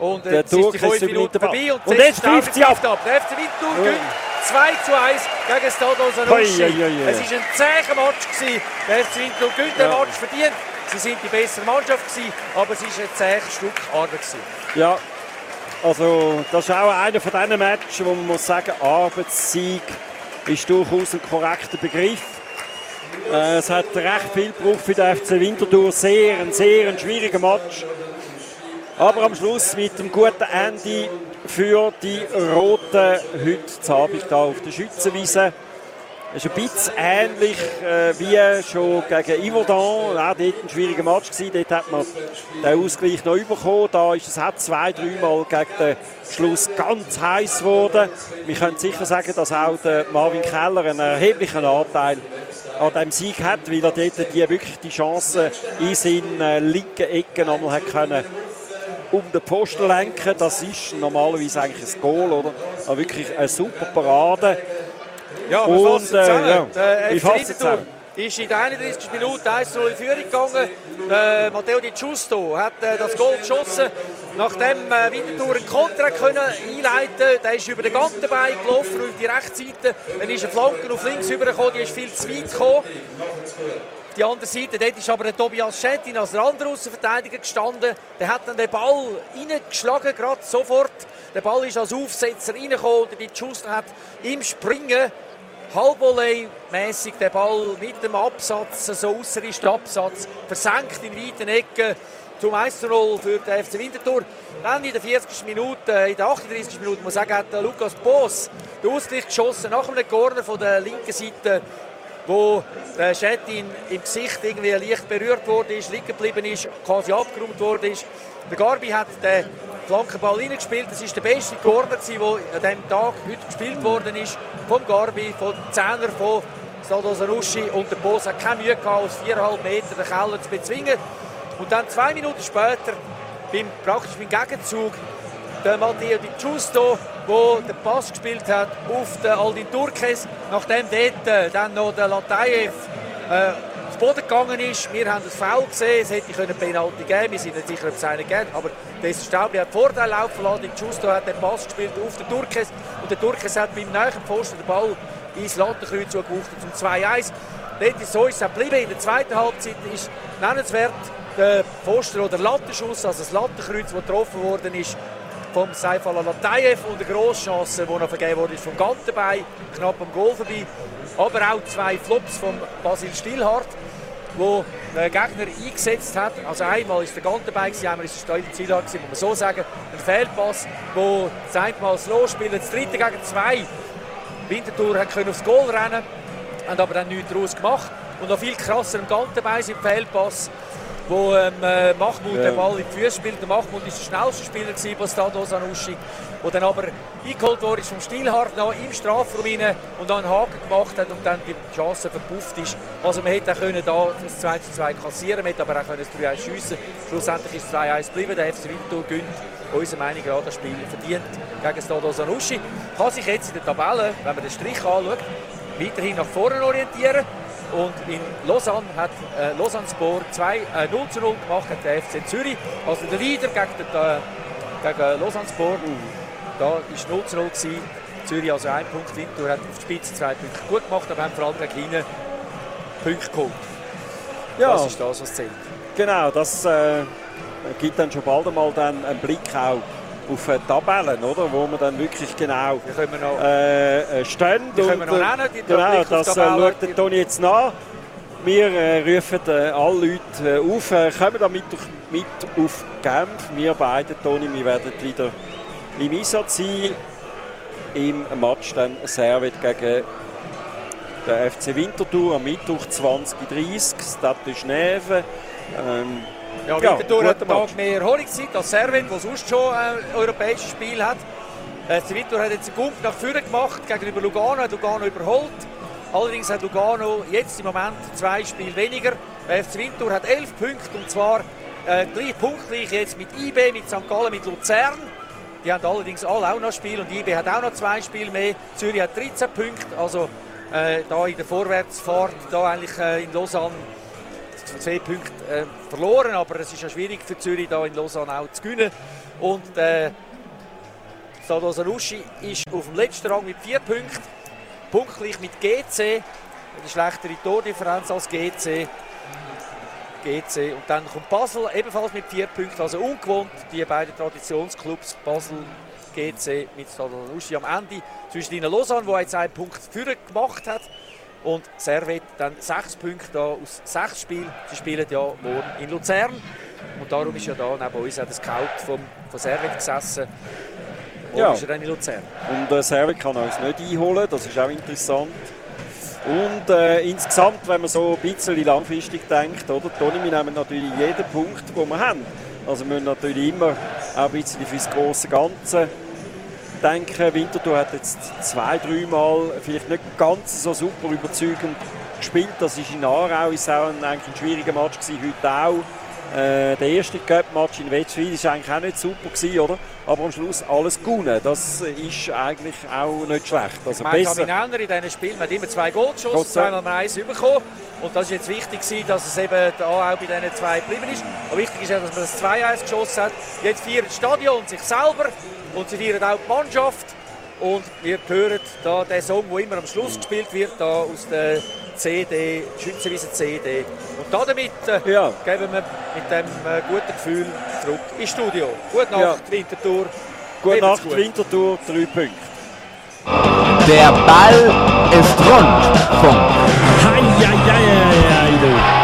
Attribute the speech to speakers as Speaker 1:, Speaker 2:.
Speaker 1: Und
Speaker 2: der
Speaker 1: jetzt ist die 5 Minuten vorbei und,
Speaker 2: und jetzt pfeift sie ab.
Speaker 1: ab. Der FC Winterthur gewinnt 2 zu 1 gegen Stade Sanusi. Es war ein zäher Match. Gewesen. Der FC Winterthur gewinnt den Match verdient. Sie sind die bessere Mannschaft, gewesen, aber es war ein zähes Stück Arbeit. Gewesen.
Speaker 2: Ja, also das ist auch einer von diesen Matches, wo man muss sagen, Arbeitssieg ist durchaus ein korrekter Begriff. Äh, es hat recht viel gebraucht für den FC Winterthur. Sehr, ein sehr ein schwieriger Match. Aber am Schluss mit dem guten Ende für die Roten heute Abend hier auf der Schützenwiese. Es ist ein bisschen ähnlich äh, wie schon gegen Yverdon. Auch dort ein schwieriger Match gewesen. Dort hat man den Ausgleich noch bekommen. Da ist es auch zwei, dreimal gegen den Schluss ganz heiß geworden. Wir können sicher sagen, dass auch der Marvin Keller einen erheblichen Anteil an diesem Sieg hat, weil er dort die, wirklich die Chance in seinen äh, linken Ecken einmal hat können um den Posten lenken. Das ist normalerweise eigentlich ein Goal, oder? Aber wirklich eine super Parade.
Speaker 1: Ja, aber und, äh, ja. Der ich fasse zusammen. ist in der 31. Minute 1 in Führung gegangen. Äh, Matteo Di Giusto hat äh, das Goal geschossen, nachdem äh, Winterthur einen Konter können einleiten Der ist über den Gantenbein gelaufen auf die Rechtsseite. Dann ist eine Flanke auf links rübergekommen, die ist viel zu weit gekommen. Die andere Seite, dort ist aber Tobias Schettin als der andere Außenverteidiger gestanden. Der hat dann den Ball reingeschlagen, gerade sofort. Der Ball ist als Aufsetzer reingekommen und die Schuster hat im Springen Halbvolley-mässig den Ball mit dem Absatz, so ausser ist der Absatz, versenkt in weiten Ecken zum 1-0 für den FC Winterthur. Dann in der 40. Minute, in der 38. Minute, muss ich sagen, hat Lukas Boss den Ausgleich geschossen nach einem Corner von der linken Seite, wo der Schettin im Gesicht irgendwie leicht berührt wurde, liegen geblieben ist, quasi abgeräumt wurde. Der Garbi hat den Flankenball reingespielt. Das ist der beste Corner, der an diesem Tag heute gespielt worden ist. Vom Garbi, vom Zehner, von Stado Sanussi. Und der Boss hat keine Mühe gehabt, aus 4,5 Meter den Keller zu bezwingen. Und dann zwei Minuten später, beim, praktisch beim Gegenzug, der Matteo Di Giusto, der den Pass gespielt hat auf den Aldin Turkes, nachdem dort äh, dann noch der Latayev äh, Boden gegangen ist. Wir haben das Foul gesehen, es hätte eine Penalty geben. Wir sind nicht sicher, ob es einen gibt, aber dieser Staubli hat Vorteil laufen lassen, Justo hat den Pass gespielt auf den Turkes und der Turkes hat beim nächsten Pfosten den Ball ins Lattenkreuz zugewuchtet zum 2-1. Dort ist so ist es geblieben. In der zweiten Halbzeit ist nennenswert der Pfosten oder Lattenschuss, also das Lattenkreuz, das getroffen worden ist, vom Saifal Latayev und eine grosse Chance, die noch vergeben wurde, ist vom Gantenbein, knapp am Goal vorbei. Aber auch zwei Flops von Basil Stilhardt wo der Gegner eingesetzt hat. Also einmal ist der Gantenbein, einmal ist der Steuer Zielhard, muss man so sagen. Ein Fehlpass, wo das eine Mal das dritte gegen zwei. Winterthur hat aufs Goal rennen, haben aber dann nichts daraus gemacht. Und noch viel krasser im Gantenbein im Fehlpass wo ähm, äh, Mahmoud ja. den Ball in die Füße spielt. Der Mahmoud war der schnellste Spieler bei Stado Sanussi, der dann aber eingeholt wurde vom Stilhart noch im Strafraum rein und dann einen Haken gemacht hat und dann die Chance verpufft ist. Also man hätte auch können da das 2 zu 2 kassieren, man hätte aber auch können das 3-1 schiessen. Schlussendlich ist es 2-1 geblieben, der FC Winterthur gönnt unserer Meinung nach das Spiel verdient gegen Stado Sanussi. Kann sich jetzt in der Tabelle, wenn man den Strich anschaut, weiterhin nach vorne orientieren. Und in Lausanne hat äh, Lausanne Sport 2, äh, 0 zu 0 gemacht gegen den FC Zürich. Also der Leader gegen, den, äh, gegen Lausanne Sport. Da war 0 zu 0. Gewesen. Zürich also ein Punkt Winter hat auf die Spitze zwei Punkte gut gemacht, aber haben vor allem gegen kleine Punkte geholt. Ja. Das ist das, was zählt.
Speaker 2: Genau, das äh, gibt dann schon bald einmal dann einen Blick auch auf Tabellen, oder? wo man dann wirklich genau äh, äh, stehen.
Speaker 1: Die können wir noch nennen, die
Speaker 2: genau, das äh, schaut der Toni jetzt nach. Wir äh, rufen äh, alle Leute äh, auf, äh, kommen damit mit auf Genf. Wir beide, Toni, wir werden wieder im Einsatz sein. Im Match dann Servet gegen den FC Winterthur am Mittwoch 20.30 Uhr, Stade Schneven. Ähm,
Speaker 1: ja, Winterthur ja, hat einen Tag mehr Erholungszeit als Servet, der sonst schon ein europäisches Spiel hat. Äh, Winterthur hat jetzt einen Punkt nach vorne gemacht gegenüber Lugano, hat Lugano überholt. Allerdings hat Lugano jetzt im Moment zwei Spiele weniger. Der FC Winterthur hat elf Punkte und zwar äh, gleich punktgleich jetzt mit IB, mit St. Gallen, mit Luzern. Die haben allerdings alle auch noch Spiel und IB hat auch noch zwei Spiele mehr. Zürich hat 13 Punkte, also äh, da in der Vorwärtsfahrt, da eigentlich äh, in Lausanne zwei Punkte äh, verloren, aber es ist ja schwierig für Zürich da in Lausanne auch zu gewinnen. Und äh, Sado Sanushi ist auf dem letzten Rang mit vier Punkten. Punktgleich mit GC. Eine schlechtere Tordifferenz als GC. GC. Und dann kommt Basel ebenfalls mit vier Punkten, also ungewohnt. Die beiden Traditionsclubs Basel, GC mit Stadonuschi am Ende. Zwischen ihnen Lausanne, der jetzt einen Punkt für gemacht hat. Und Servet dann sechs Punkte da aus sechs Spielen. Sie spielen ja morgen in Luzern. Und darum ist ja da neben uns auch der Scout vom, von Servet gesessen.
Speaker 2: Morgen ja. ist er dann in Luzern. Und äh, Servet kann uns nicht einholen, das ist auch interessant. Und äh, insgesamt, wenn man so ein bisschen langfristig denkt, oder, Toni, wir nehmen natürlich jeden Punkt, den wir haben. Also wir müssen natürlich immer auch ein bisschen für das große Ganze denke, Winterthur hat jetzt zwei, dreimal vielleicht nicht ganz so super überzeugend gespielt. Das ist in Aarau ist auch ein, eigentlich ein schwieriger Match gewesen, heute auch. Äh, der erste Cup-Match in Westfield war eigentlich auch nicht super, gewesen, oder? aber am Schluss alles gewonnen. Das ist eigentlich auch nicht schlecht.
Speaker 1: Also ich besser. in diesen Spielen hat immer zwei Goal geschossen, zweimal eins bekommen. Und das ist jetzt wichtig, dass es eben auch bei diesen zwei geblieben ist. Aber wichtig ist ja, dass man das 2-1 geschossen hat. Jetzt feiert das Stadion sich selber und sie feiern auch die Mannschaft. Und wir hören da den Song, der immer am Schluss gespielt wird, da aus der CD, Schützenwiese CD. Und damit äh, ja. geben wir mit dem äh, guten Gefühl zurück ins Studio. Gute Nacht, ja. Winterthur.
Speaker 2: Gute Nacht, gut. Winterthur, drei Punkte.
Speaker 3: Der Ball ist rund. Punkt.
Speaker 2: Hei, hei, hei, hei, hei,